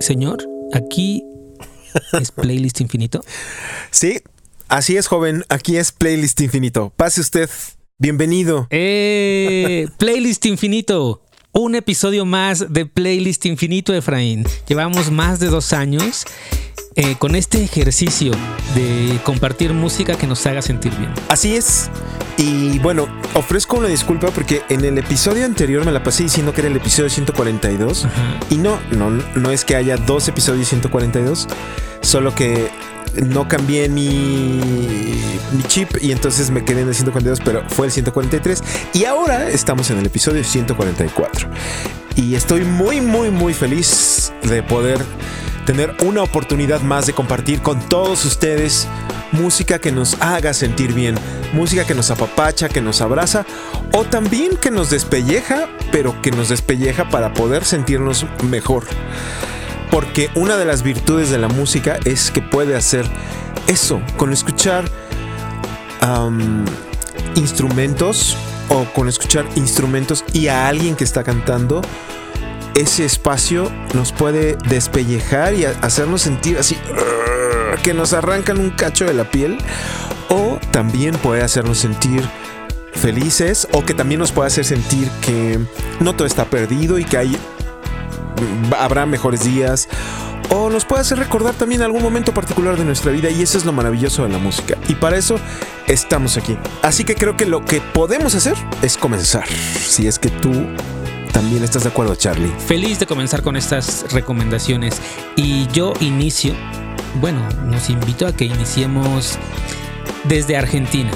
señor, aquí es Playlist Infinito. Sí, así es, joven. Aquí es Playlist Infinito. Pase usted. Bienvenido. ¡Eh! Playlist Infinito. Un episodio más de Playlist Infinito, Efraín. Llevamos más de dos años eh, con este ejercicio de compartir música que nos haga sentir bien. Así es. Y bueno, ofrezco una disculpa porque en el episodio anterior me la pasé diciendo que era el episodio 142. Ajá. Y no, no, no es que haya dos episodios 142, solo que no cambié mi, chip y entonces me quedé en el 142, pero fue el 143. Y ahora estamos en el episodio 144. Y estoy muy, muy, muy feliz de poder tener una oportunidad más de compartir con todos ustedes música que nos haga sentir bien, música que nos apapacha, que nos abraza o también que nos despelleja, pero que nos despelleja para poder sentirnos mejor. Porque una de las virtudes de la música es que puede hacer eso, con escuchar instrumentos o con escuchar instrumentos y a alguien que está cantando, ese espacio nos puede despellejar y hacernos sentir así que nos arrancan un cacho de la piel o también puede hacernos sentir felices o que también nos puede hacer sentir que no todo está perdido y que hay habrá mejores días o nos puede hacer recordar también algún momento particular de nuestra vida y eso es lo maravilloso de la música y para eso estamos aquí así que creo que lo que podemos hacer es comenzar si es que tú también estás de acuerdo Charlie Feliz de comenzar con estas recomendaciones. Y yo inicio, bueno, nos invito a que iniciemos desde Argentina.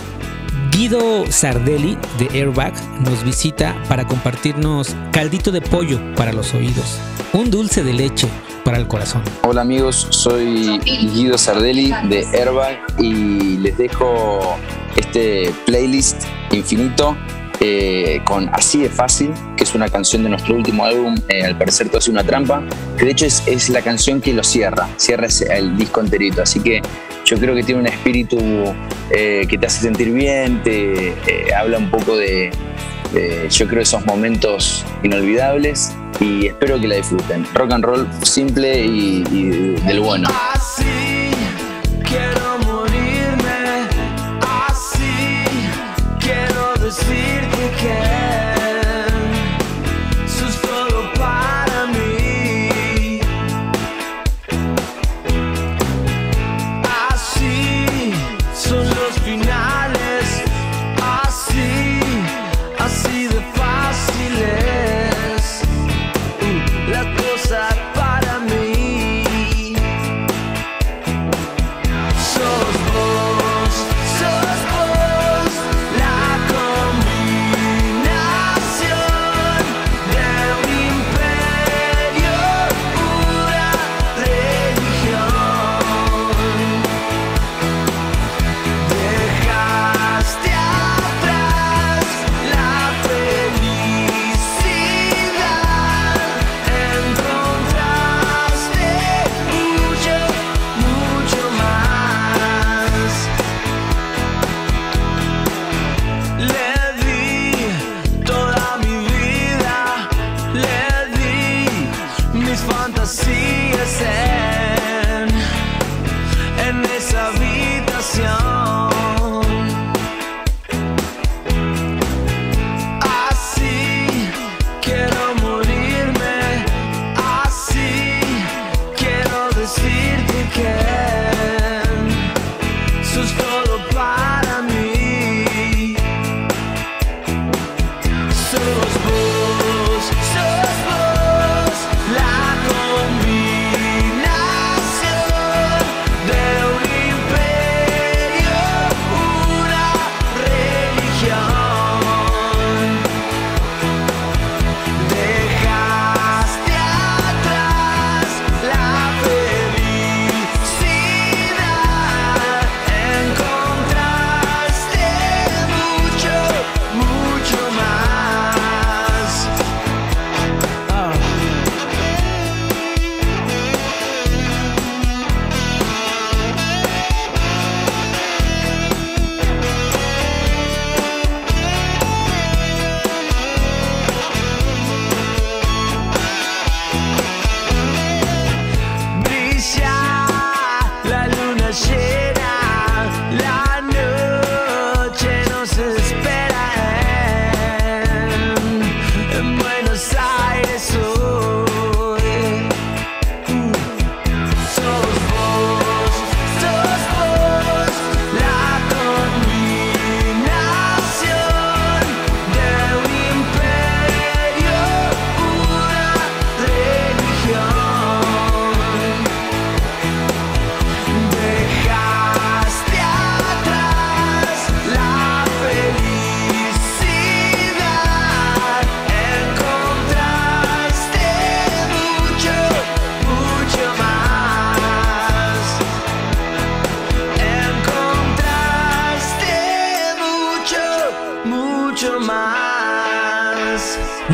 Guido Sardelli de Airbag nos visita para compartirnos caldito de pollo para los oídos, un dulce de leche para el corazón. Hola amigos, soy Guido Sardelli de Airbag y les dejo este playlist infinito eh, con Así de Fácil, que es una canción de nuestro último álbum, eh, Al parecer todo es una trampa, que de hecho es, la canción que lo cierra, cierra el disco enterito, así que yo creo que tiene un espíritu eh, que te hace sentir bien, te eh, habla un poco de, de, yo creo, esos momentos inolvidables y espero que la disfruten. Rock and roll simple y, y del bueno. Así quiero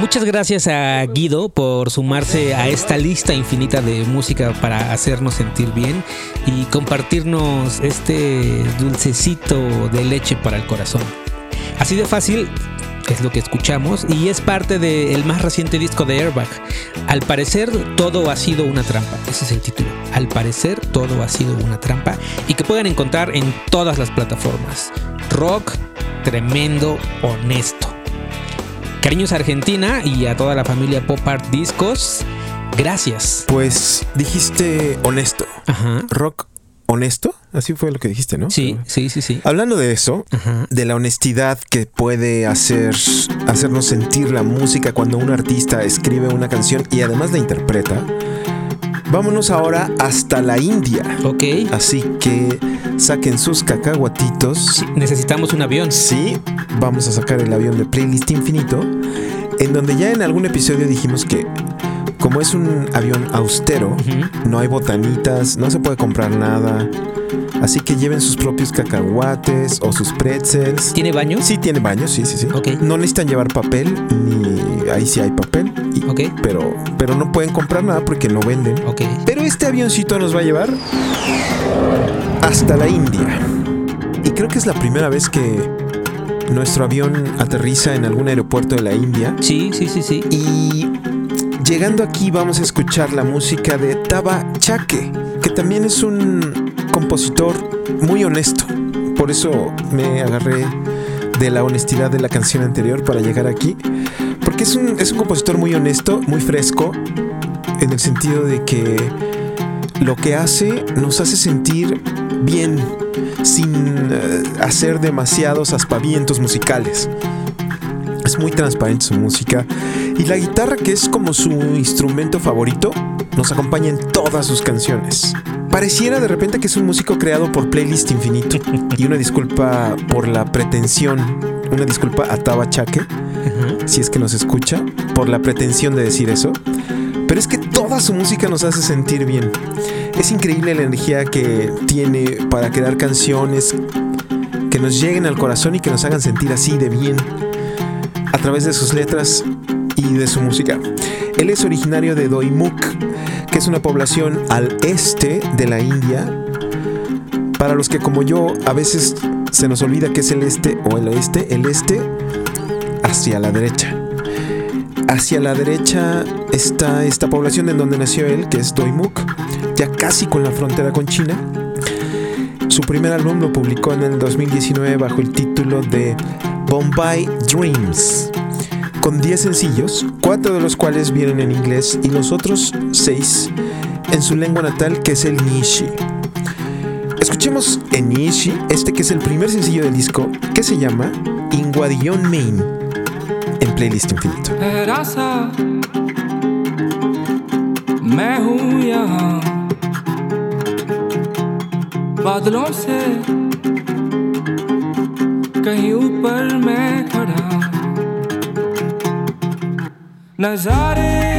muchas gracias a Guido por sumarse a esta lista infinita de música para hacernos sentir bien y compartirnos este dulcecito de leche para el corazón. Así de fácil es lo que escuchamos y es parte del más reciente disco de Airbag. Al parecer todo ha sido una trampa, ese es el título. Al parecer todo ha sido una trampa y que pueden encontrar en todas las plataformas. Rock tremendo, honesto. Cariños a Argentina y a toda la familia Pop Art Discos. Gracias. Pues dijiste honesto. Ajá. Rock honesto. Así fue lo que dijiste, ¿no? Sí, sí, sí, sí. Hablando de eso, Ajá. de la honestidad que puede hacer hacernos sentir la música cuando un artista escribe una canción y además la interpreta. Vámonos ahora hasta la India. Ok. Así que saquen sus cacahuatitos. Necesitamos un avión. Sí, vamos a sacar el avión de Playlist Infinito, en donde ya en algún episodio dijimos que como es un avión austero, no hay botanitas, no se puede comprar nada. Así que lleven sus propios cacahuates o sus pretzels. ¿Tiene baño? Sí, tiene baño, sí, sí, sí. Ok. No necesitan llevar papel, ni ahí sí hay papel. y- Ok. pero, pero no pueden comprar nada porque no venden. Ok. Pero este avioncito nos va a llevar hasta la India. Y creo que es la primera vez que nuestro avión aterriza en algún aeropuerto de la India. Sí, sí, sí, sí. Y llegando aquí vamos a escuchar la música de Taba Chake, que también es un compositor muy honesto. Por eso me agarré de la honestidad de la canción anterior para llegar aquí. Porque es un, es un compositor muy honesto, muy fresco, en el sentido de que lo que hace nos hace sentir bien, sin eh, hacer demasiados aspavientos musicales. Es muy transparente su música. Y la guitarra, que es como su instrumento favorito, nos acompaña en todas sus canciones. Pareciera de repente que es un músico creado por Playlist Infinito. Y una disculpa por la pretensión, una disculpa a Taba Chaque, si es que nos escucha, por la pretensión de decir eso. Pero es que toda su música nos hace sentir bien. Es increíble la energía que tiene para crear canciones que nos lleguen al corazón y que nos hagan sentir así de bien a través de sus letras y de su música. Él es originario de Doimuk, que es una población al este de la India. Para los que como yo a veces se nos olvida que es el este o el oeste, el este hacia la derecha. Hacia la derecha está esta población en donde nació él, que es Doimuk, ya casi con la frontera con China. Su primer álbum lo publicó en el 2019 bajo el título de Bombay Dreams, con 10 sencillos, 4 de los cuales vienen en inglés y los otros 6 en su lengua natal, que es el Nishi. Escuchemos en Nishi, este que es el primer sencillo del disco, que se llama Inguadillon Main, en Playlist Infinito. है रासा मैं हूँ यहाँ बादलों से कहीं ऊपर मैं खड़ा नजारे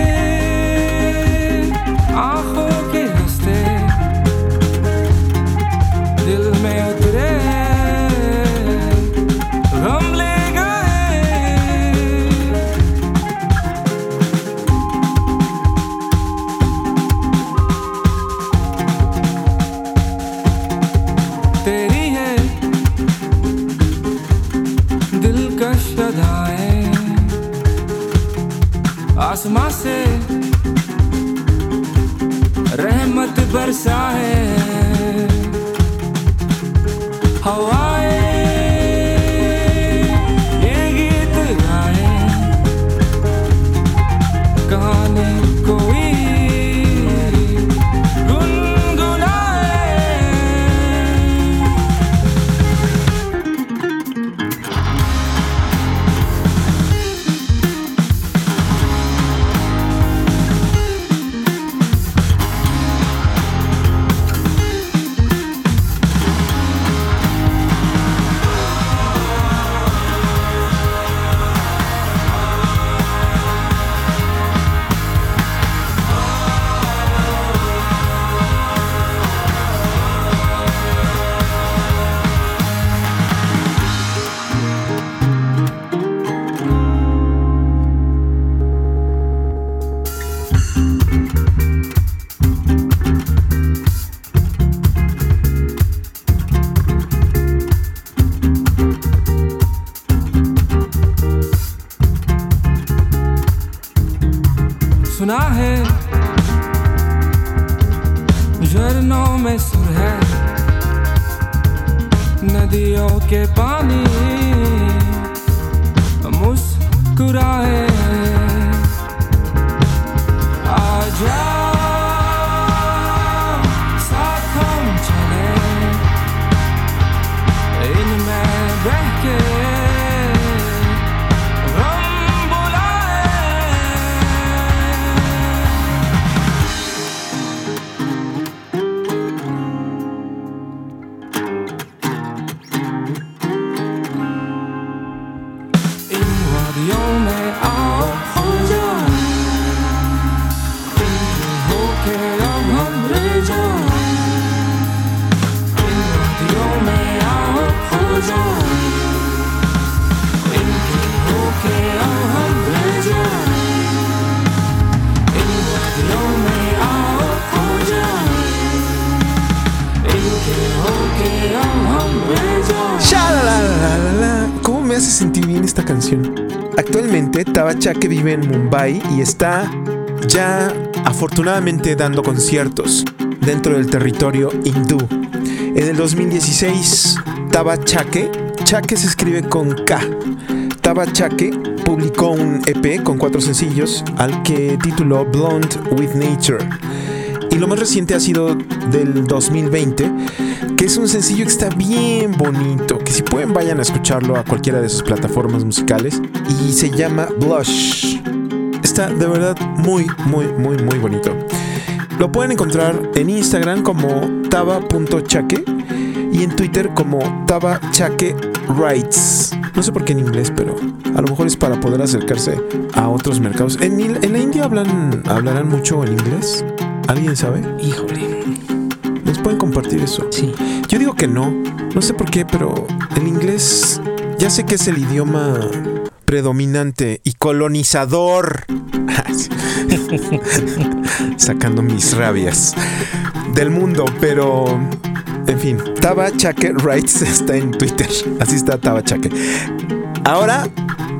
आसमां से रहमत बरसा है हवा Taba Chake vive en Mumbai y está ya afortunadamente dando conciertos dentro del territorio hindú. En el 2016, Taba Chake, Chake se escribe con K. Taba Chake publicó un EP con cuatro sencillos al que tituló Blonde with Nature. Y lo más reciente ha sido del 2020, que es un sencillo que está bien bonito, que si pueden vayan a escucharlo a cualquiera de sus plataformas musicales, y se llama Blush. Está de verdad muy, muy, muy, muy bonito. Lo pueden encontrar en Instagram como taba.chaque y en Twitter como tabachaque rights. No sé por qué en inglés, pero a lo mejor es para poder acercarse a otros mercados. ¿En, en la India hablan, hablarán mucho en inglés? ¿Alguien sabe? Híjole, ¿Nos pueden compartir eso? sí. Yo digo que no. No sé por qué, pero el inglés ya sé que es el idioma predominante y colonizador. Sacando mis rabias del mundo, pero en fin, Taba Chake Rights está en Twitter. Así está Taba Chake. Ahora,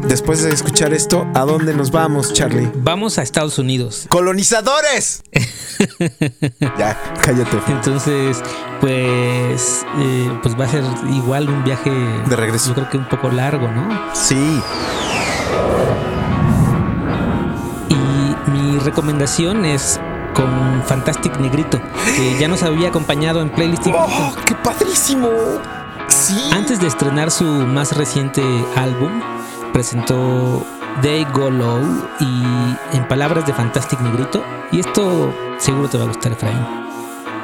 después de escuchar esto, ¿a dónde nos vamos, Charlie? Vamos a Estados Unidos. ¡Colonizadores! ya, cállate. Entonces, pues, eh, pues va a ser igual un viaje De regreso. Yo creo que un poco largo, ¿no? Sí. Y mi recomendación es con Fantastic Negrito, que ya nos había acompañado en playlist. ¡Oh, qué padrísimo! Sí. Antes de estrenar su más reciente álbum, presentó They Go Low y en palabras de Fantastic Negrito, y esto seguro te va a gustar, Efraín.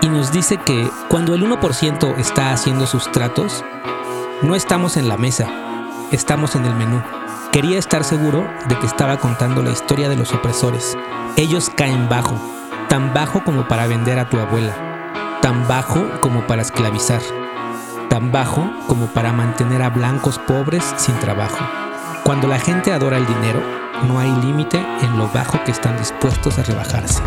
Y nos dice que cuando el 1% está haciendo sus tratos, no estamos en la mesa, estamos en el menú. Quería estar seguro de que estaba contando la historia de los opresores. Ellos caen bajo, tan bajo como para vender a tu abuela, tan bajo como para esclavizar tan bajo como para mantener a blancos pobres sin trabajo. Cuando la gente adora el dinero, no hay límite en lo bajo que están dispuestos a rebajarse.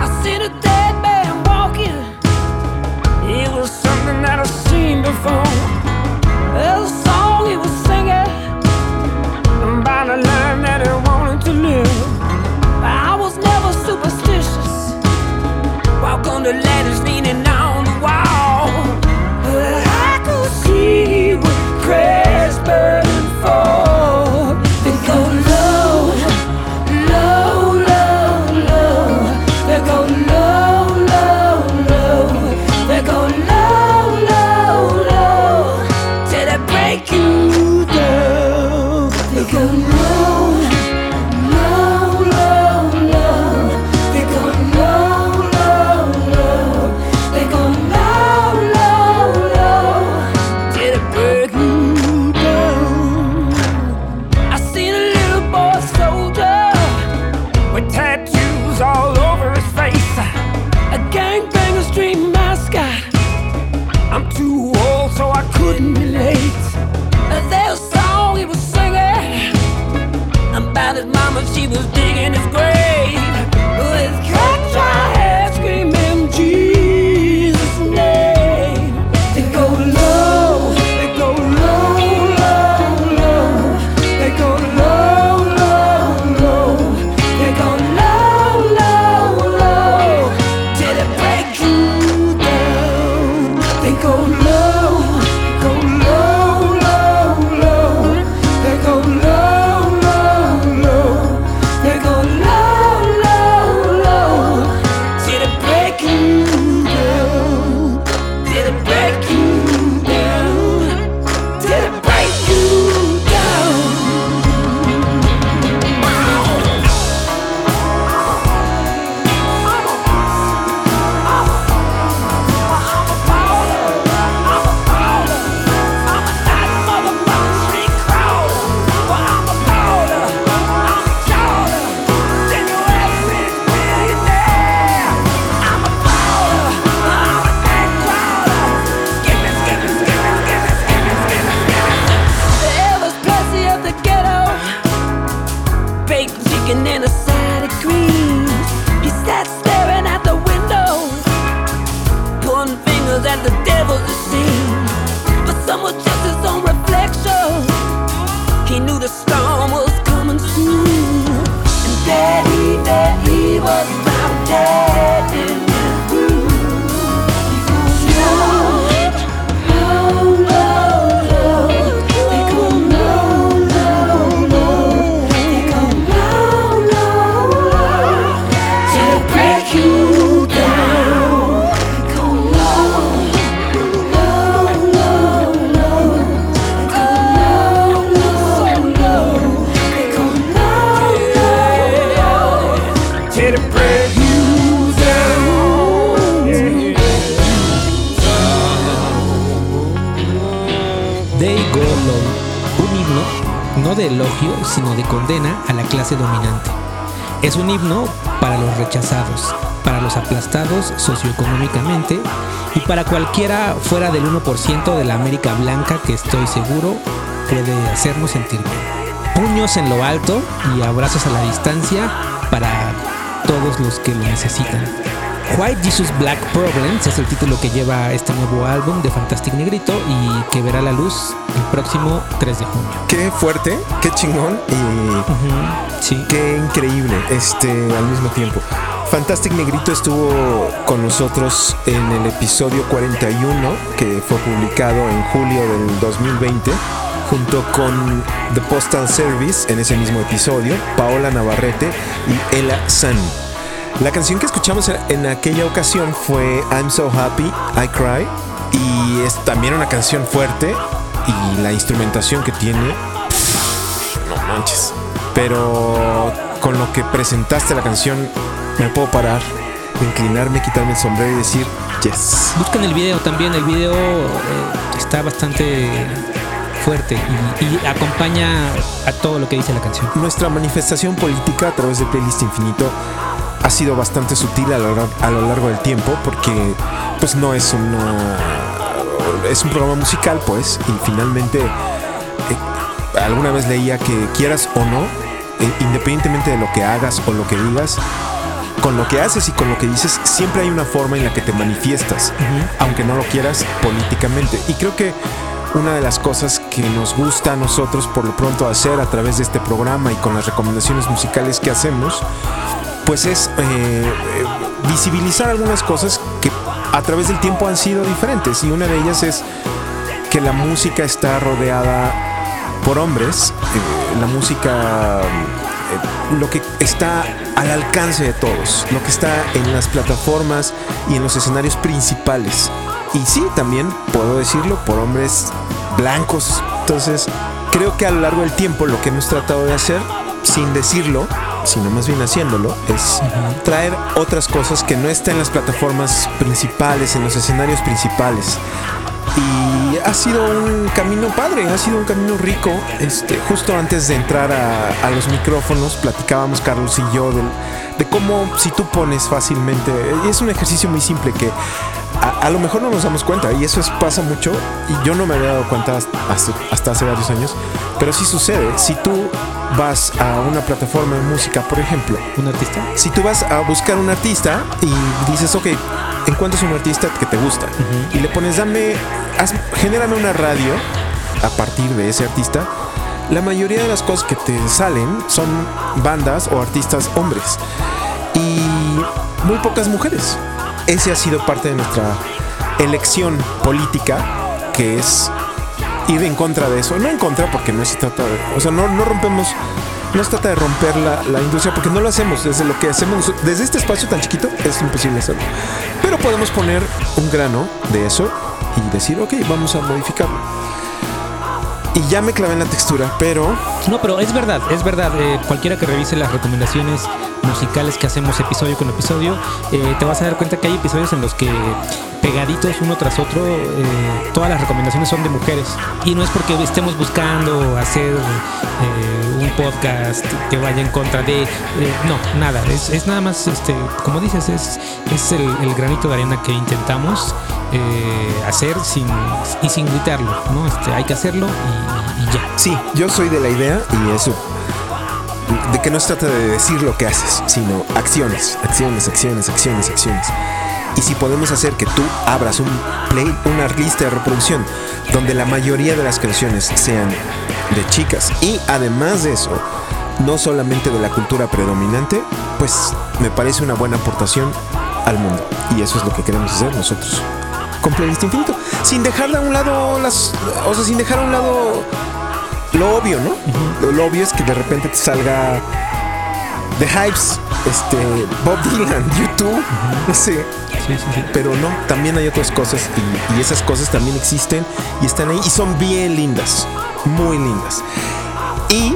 looking in a clase dominante. Es un himno para los rechazados, para los aplastados socioeconómicamente y para cualquiera fuera del 1% de la América blanca que estoy seguro puede hacernos sentir bien. Puños en lo alto y abrazos a la distancia para todos los que lo necesitan. White Jesus Black Problems es el título que lleva este nuevo álbum de Fantastic Negrito y que verá la luz el próximo 3 de junio. Qué fuerte, qué chingón y Qué increíble este al mismo tiempo. Fantastic Negrito estuvo con nosotros en el episodio 41 que fue publicado en julio del 2020 junto con The Postal Service en ese mismo episodio, Paola Navarrete y Ella San. La canción que escuchamos en aquella ocasión fue I'm So Happy, I Cry y es también una canción fuerte y la instrumentación que tiene no manches. Pero con lo que presentaste la canción, me puedo parar, inclinarme, quitarme el sombrero y decir, yes. Buscan el video también, el video eh, está bastante fuerte y, y acompaña a todo lo que dice la canción. Nuestra manifestación política a través de Playlist Infinito ha sido bastante sutil a lo, lar- a lo largo del tiempo porque pues no es una es un programa musical pues y finalmente eh, alguna vez leía que quieras o no independientemente de lo que hagas o lo que digas con lo que haces y con lo que dices siempre hay una forma en la que te manifiestas aunque no lo quieras políticamente. Y creo que una de las cosas que nos gusta a nosotros por lo pronto hacer a través de este programa y con las recomendaciones musicales que hacemos pues es eh, eh, visibilizar algunas cosas que a través del tiempo han sido diferentes. Y una de ellas es que la música está rodeada por hombres, eh, la música, eh, lo que está al alcance de todos, lo que está en las plataformas y en los escenarios principales. Y sí, también puedo decirlo, por hombres blancos. Entonces, creo que a lo largo del tiempo lo que hemos tratado de hacer, sin decirlo, sino más bien haciéndolo, es traer otras cosas que no están en las plataformas principales, en los escenarios principales. Y ha sido un camino padre, ha sido un camino rico. Este, justo antes de entrar a, a los micrófonos, platicábamos Carlos y yo del- de cómo si tú pones fácilmente, y es un ejercicio muy simple que a, a lo mejor no nos damos cuenta, y eso es- pasa mucho, y yo no me había dado cuenta hasta, hasta hace varios años, pero sí sucede. Si tú vas a una plataforma de música, por ejemplo, ¿Un artista? si tú vas a buscar un artista y dices, ok, encuentras un artista que te gusta y le pones, dame, haz, genérame una radio a partir de ese artista, la mayoría de las cosas que te salen son bandas o artistas hombres y muy pocas mujeres. Ese ha sido parte de nuestra elección política, que es ir en contra de eso. No en contra porque no se trata de... O sea, no, no rompemos... No se trata de romper la, industria porque no lo hacemos. Desde lo que hacemos desde este espacio tan chiquito es imposible hacerlo. Pero podemos poner un grano de eso y decir, ok, vamos a modificarlo. Y ya me clavé en la textura, pero No, pero es verdad, es verdad. eh, cualquiera que revise las recomendaciones musicales que hacemos episodio con episodio, eh, te vas a dar cuenta que hay episodios en los que pegaditos uno tras otro, eh, todas las recomendaciones son de mujeres. Y no es porque estemos buscando hacer eh, un podcast que vaya en contra de... eh, no, nada. Es, es nada más, este, como dices, es, es el, el granito de arena que intentamos eh, hacer sin, y sin gritarlo. ¿no? Este, hay que hacerlo y- y ya. Sí, yo soy de la idea y eso. De que no se trata de decir lo que haces, sino acciones, acciones, acciones, acciones, acciones. Y si podemos hacer que tú abras un play, una lista de reproducción donde la mayoría de las canciones sean de chicas y además de eso, no solamente de la cultura predominante, pues me parece una buena aportación al mundo. Y eso es lo que queremos hacer nosotros con Playlist Infinito. Sin dejar a un lado las. O sea, sin dejar a un lado lo obvio, ¿no? lo, lo obvio es que de repente te salga The Hypes, este, Bob Dylan, YouTube, no sé. Sí, sí, sí. Pero no, también hay otras cosas y, y esas cosas también existen y están ahí y son bien lindas, muy lindas. Y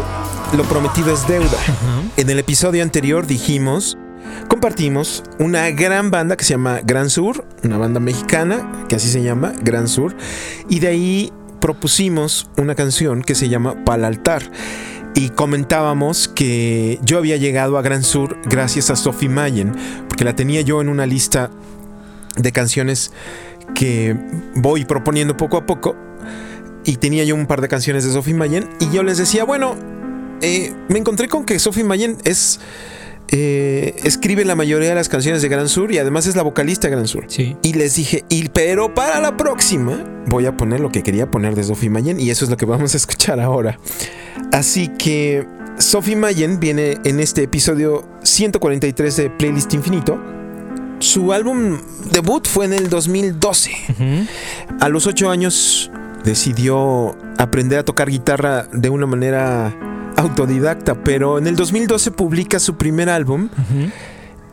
lo prometido es deuda. En el episodio anterior dijimos, compartimos una gran banda que se llama Gran Sur, una banda mexicana que así se llama, Gran Sur, y de ahí propusimos una canción que se llama Pal Altar. Y comentábamos que yo había llegado a Gran Sur gracias a Sophie Mayen, porque la tenía yo en una lista de canciones que voy proponiendo poco a poco. Y tenía yo un par de canciones de Sophie Mayen. Y yo les decía, bueno, eh, me encontré con que Sophie Mayen es. Eh, escribe la mayoría de las canciones de Gran Sur y además es la vocalista de Gran Sur. Sí. Y les dije, y, pero para la próxima voy a poner lo que quería poner de Sophie Mayen y eso es lo que vamos a escuchar ahora. Así que Sophie Mayen viene en este episodio 143 de Playlist Infinito. Su álbum debut fue en el 2012. A los 8 años decidió aprender a tocar guitarra de una manera autodidacta, pero en el 2012 publica su primer álbum.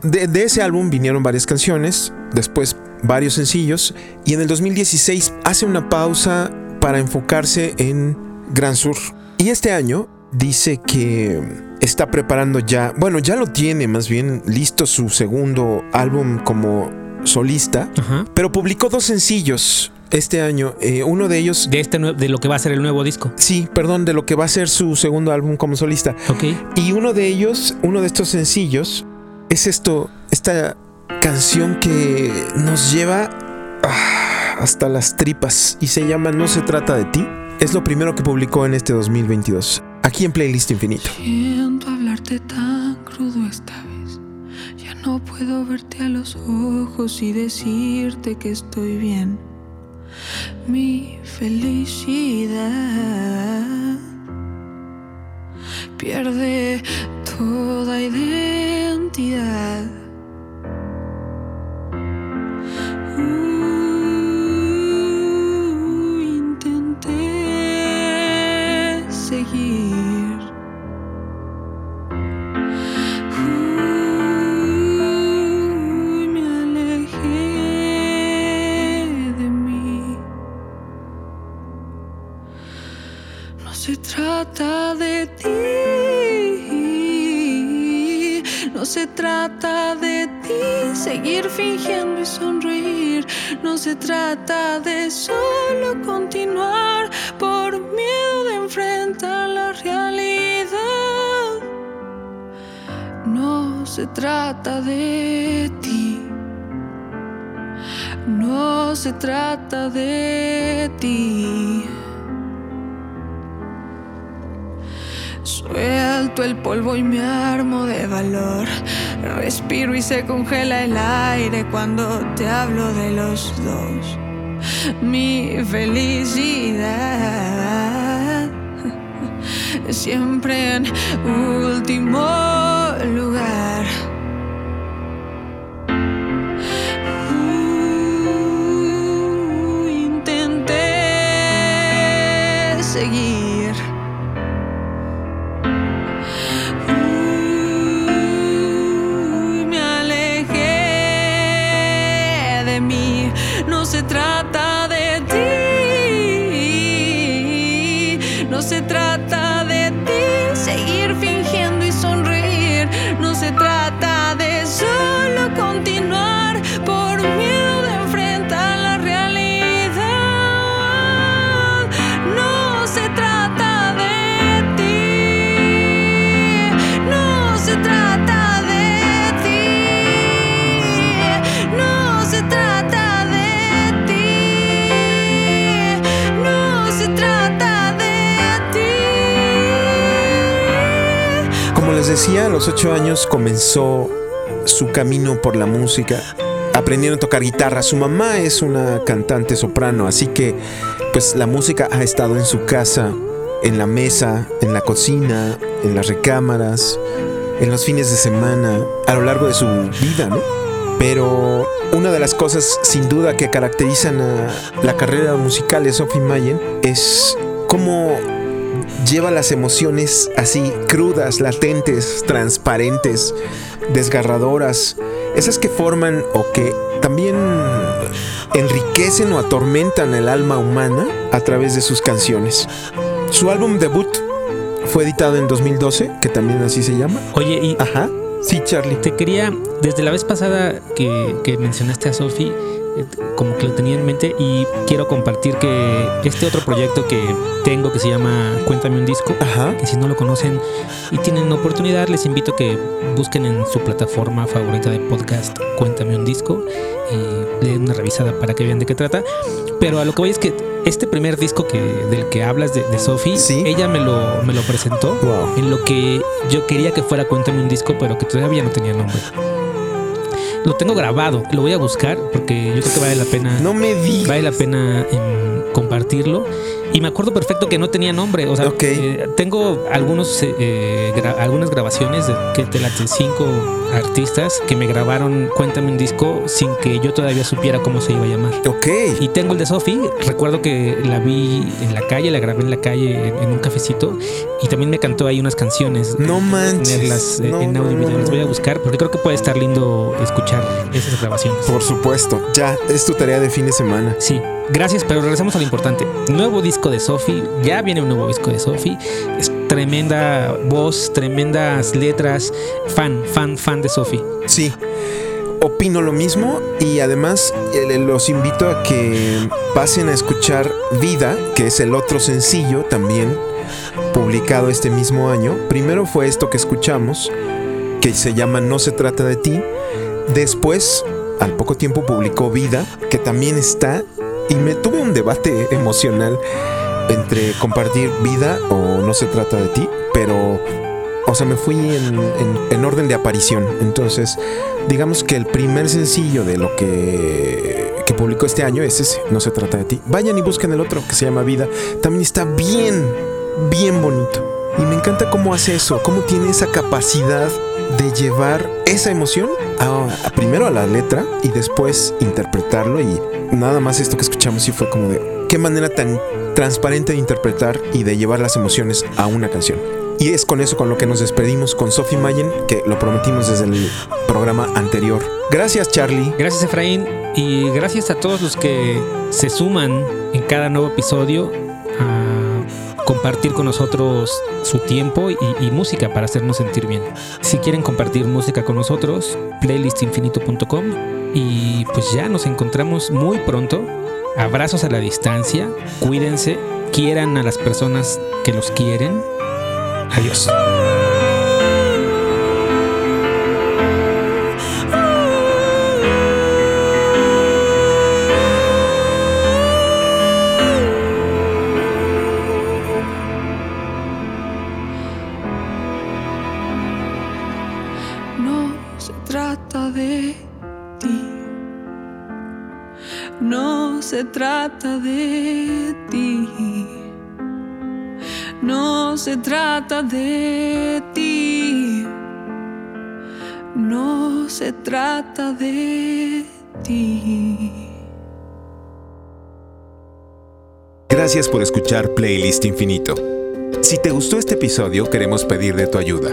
De, de ese álbum vinieron varias canciones, después varios sencillos, y en el 2016 hace una pausa para enfocarse en Gran Sur. Y este año dice que está preparando ya, bueno, ya lo tiene más bien listo su segundo álbum como solista, pero publicó dos sencillos este año. eh, uno de ellos, De, este, de lo que va a ser el nuevo disco. sí, perdón, de lo que va a ser su segundo álbum como solista. Ok. Y uno de ellos, uno de estos sencillos, es esto, esta canción que nos lleva ah, hasta las tripas y se llama No se trata de ti. Es lo primero que publicó en este 2022, aquí en Playlist Infinito. Siento hablarte tan crudo esta vez. Ya no puedo verte a los ojos y decirte que estoy bien. Mi felicidad pierde toda identidad. Trata de ti, no se trata de ti, seguir fingiendo y sonreír. No se trata de solo continuar por miedo de enfrentar la realidad. No se trata de ti. No se trata de ti. Suelto el polvo y me armo de valor. Respiro y se congela el aire cuando te hablo de los dos. Mi felicidad siempre en último se trata decía, a los 8 años comenzó su camino por la música aprendieron a tocar guitarra. Su mamá es una cantante soprano, así que pues la música ha estado en su casa, en la mesa, en la cocina, en las recámaras, en los fines de semana, a lo largo de su vida. Pero una de las cosas sin duda que caracterizan a la carrera musical de Sophie Mayen es cómo lleva las emociones así crudas, latentes, transparentes, desgarradoras, esas que forman o que también enriquecen o atormentan el alma humana a través de sus canciones. Su álbum debut fue editado en 2012, que también así se llama. Oye, y Ajá. Sí, Charlie. te quería, desde la vez pasada que, que mencionaste a Sophie, como que lo tenía en mente y quiero compartir que este otro proyecto que tengo que se llama Cuéntame un disco, Ajá. que si no lo conocen y tienen oportunidad, les invito a que busquen en su plataforma favorita de podcast Cuéntame un disco y le den una revisada para que vean de qué trata. Pero a lo que voy es que este primer disco que, del que hablas de, de Sophie, Sí. ella me lo, me lo presentó Wow. en lo que yo quería que fuera Cuéntame un disco, pero que todavía no tenía nombre. Lo tengo grabado, lo voy a buscar porque yo creo que vale la pena No me digas. vale la pena em, compartirlo. Y me acuerdo perfecto que no tenía nombre. O sea, Ok. eh, tengo algunos, eh, eh, gra- algunas grabaciones de, que de las de cinco artistas que me grabaron Cuéntame un disco sin que yo todavía supiera cómo se iba a llamar. Ok. Y tengo el de Sophie. Recuerdo que la vi en la calle, la grabé en la calle en, en un cafecito. Y también me cantó ahí unas canciones. No manches. Tenerlas eh, No, en no, audio no, video. Las no. voy a buscar porque creo que puede estar lindo escuchar esas grabaciones. Por supuesto. Ya, es tu tarea de fin de semana. Sí, gracias, pero regresamos a lo importante. Nuevo disco de Sophie, ya viene un nuevo disco de Sophie. Es tremenda voz, tremendas letras. Fan, fan, fan de Sophie. Sí. Opino lo mismo y además eh, los invito a que pasen a escuchar Vida, que es el otro sencillo también publicado este mismo año. Primero fue esto que escuchamos, que se llama No se trata de ti. Después, al poco tiempo publicó Vida, que también está y me tuve un debate emocional entre compartir Vida o No se trata de ti, pero o sea, me fui en, en- en orden de aparición. Entonces, digamos que el primer sencillo de lo que, que publicó este año es ese, No se trata de ti. Vayan y busquen el otro que se llama Vida. También está bien, bien bonito. Y me encanta cómo hace eso, cómo tiene esa capacidad de llevar esa emoción primero a la letra y después interpretarlo. Y nada más esto que escuchamos sí fue como de qué manera tan transparente de interpretar y de llevar las emociones a una canción. Y es con eso con lo que nos despedimos con Sophie Mayen, que lo prometimos desde el programa anterior. Gracias, Charlie. Gracias, Efraín, y gracias a todos los que se suman en cada nuevo episodio compartir con nosotros su tiempo y, música para hacernos sentir bien. Si quieren compartir música con nosotros, playlistinfinito.com y pues ya nos encontramos muy pronto. Abrazos a la distancia, cuídense, quieran a las personas que los quieren. Adiós. Se trata de ti. No se trata de ti. No se trata de ti. Gracias por escuchar Playlist Infinito. Si te gustó este episodio, queremos pedir de tu ayuda.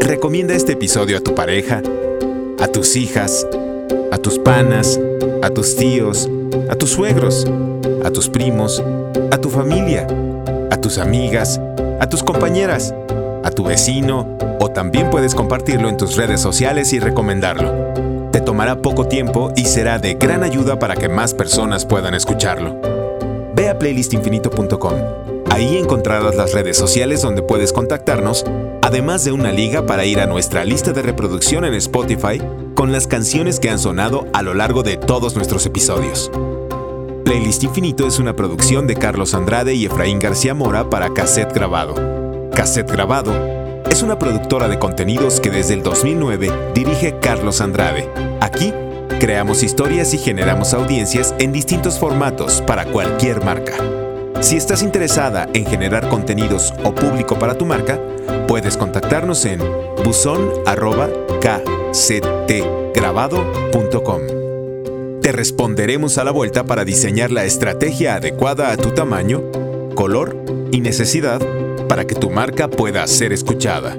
Recomienda este episodio a tu pareja, a tus hijas, a tus panas, a tus tíos, a tus suegros, a tus primos, a tu familia, a tus amigas, a tus compañeras, a tu vecino o también puedes compartirlo en tus redes sociales y recomendarlo. Te tomará poco tiempo y será de gran ayuda para que más personas puedan escucharlo. Ve a playlistinfinito.com. Ahí encontrarás las redes sociales donde puedes contactarnos, además de una liga para ir a nuestra lista de reproducción en Spotify con las canciones que han sonado a lo largo de todos nuestros episodios. Playlist Infinito es una producción de Carlos Andrade y Efraín García Mora para Cassette Grabado. Cassette Grabado es una productora de contenidos que desde el 2009 dirige Carlos Andrade. Aquí Creamos historias y generamos audiencias en distintos formatos para cualquier marca. Si estás interesada en generar contenidos o público para tu marca, puedes contactarnos en buzón@kctgrabado.com. Te responderemos a la vuelta para diseñar la estrategia adecuada a tu tamaño, color y necesidad para que tu marca pueda ser escuchada.